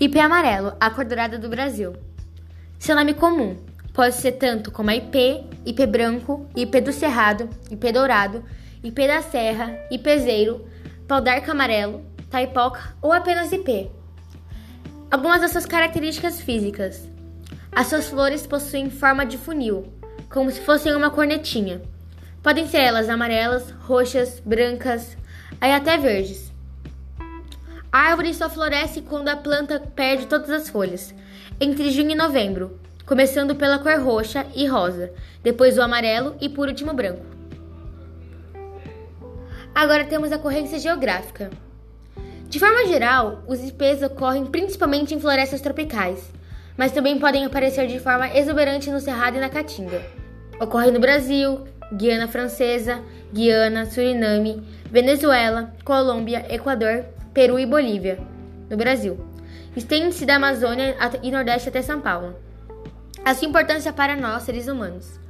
IP amarelo, a cor dourada do Brasil. Seu nome comum pode ser tanto como a IP, IP branco, IP do Cerrado, IP dourado, IP da Serra, IPzeiro, pau d'arco amarelo, taipoca ou apenas IP. Algumas das suas características físicas. As suas flores possuem forma de funil, como se fossem uma cornetinha. Podem ser elas amarelas, roxas, brancas, aí até verdes. A árvore só floresce quando a planta perde todas as folhas, entre junho e novembro, começando pela cor roxa e rosa, depois o amarelo e por último branco. Agora temos a corrência geográfica. De forma geral, os IPs ocorrem principalmente em florestas tropicais, mas também podem aparecer de forma exuberante no Cerrado e na Caatinga. Ocorre no Brasil, Guiana Francesa, Guiana, Suriname, Venezuela, Colômbia, Equador, Peru e Bolívia, no Brasil. Estende-se da Amazônia e Nordeste até São Paulo. A sua importância para nós, seres humanos.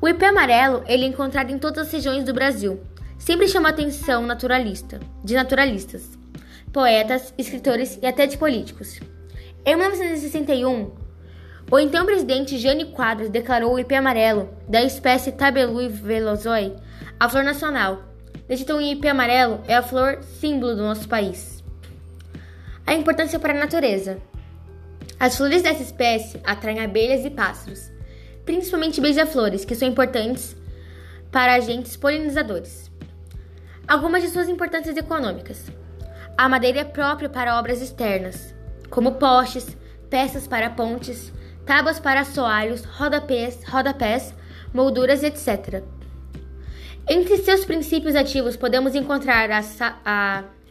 O ipê amarelo ele é encontrado em todas as regiões do Brasil. Sempre chama atenção naturalista, de naturalistas poetas, escritores e até de políticos. Em 1961, o então presidente Jânio Quadros declarou o ipê amarelo da espécie Tabelui velozoi a flor nacional. Desde então, o ipê amarelo é a flor símbolo do nosso país. A importância para a natureza. As flores dessa espécie atraem abelhas e pássaros, principalmente beija-flores, que são importantes para agentes polinizadores. Algumas de suas importâncias econômicas. A madeira é própria para obras externas, como postes, peças para pontes, tábuas para assoalhos, rodapés, rodapés, molduras, etc. Entre seus princípios ativos podemos encontrar as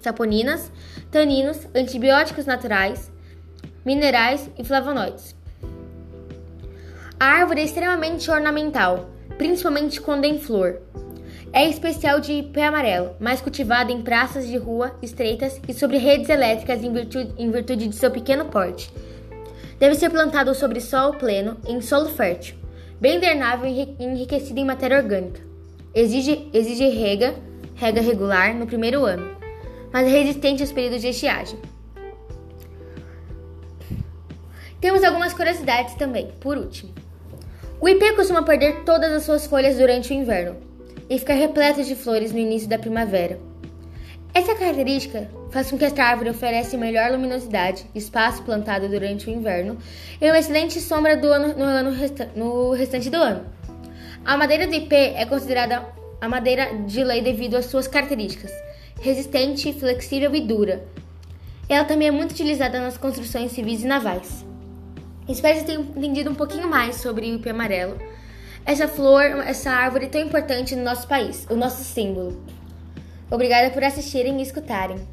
saponinas, taninos, antibióticos naturais, minerais e flavonoides. A árvore é extremamente ornamental, principalmente quando em flor. É especial de pé amarelo, mais cultivado em praças de rua estreitas e sobre redes elétricas em virtude, em virtude de seu pequeno porte. Deve ser plantado sobre solo pleno, em solo fértil, bem drenável e enriquecido em matéria orgânica. Exige, exige rega, rega regular no primeiro ano, mas é resistente aos períodos de estiagem. Temos algumas curiosidades também, por último. O ipê costuma perder todas as suas folhas durante o inverno, e fica repleta de flores no início da primavera. Essa característica faz com que esta árvore ofereça melhor luminosidade, espaço plantado durante o inverno e uma excelente sombra ano, no, ano resta, no restante do ano. A madeira do ipê é considerada a madeira de lei devido às suas características, resistente, flexível e dura. Ela também é muito utilizada nas construções civis e navais. Espero que tenham entendido um pouquinho mais sobre o ipê amarelo essa flor, essa árvore tão importante no nosso país, o nosso símbolo. Obrigada por assistirem e escutarem.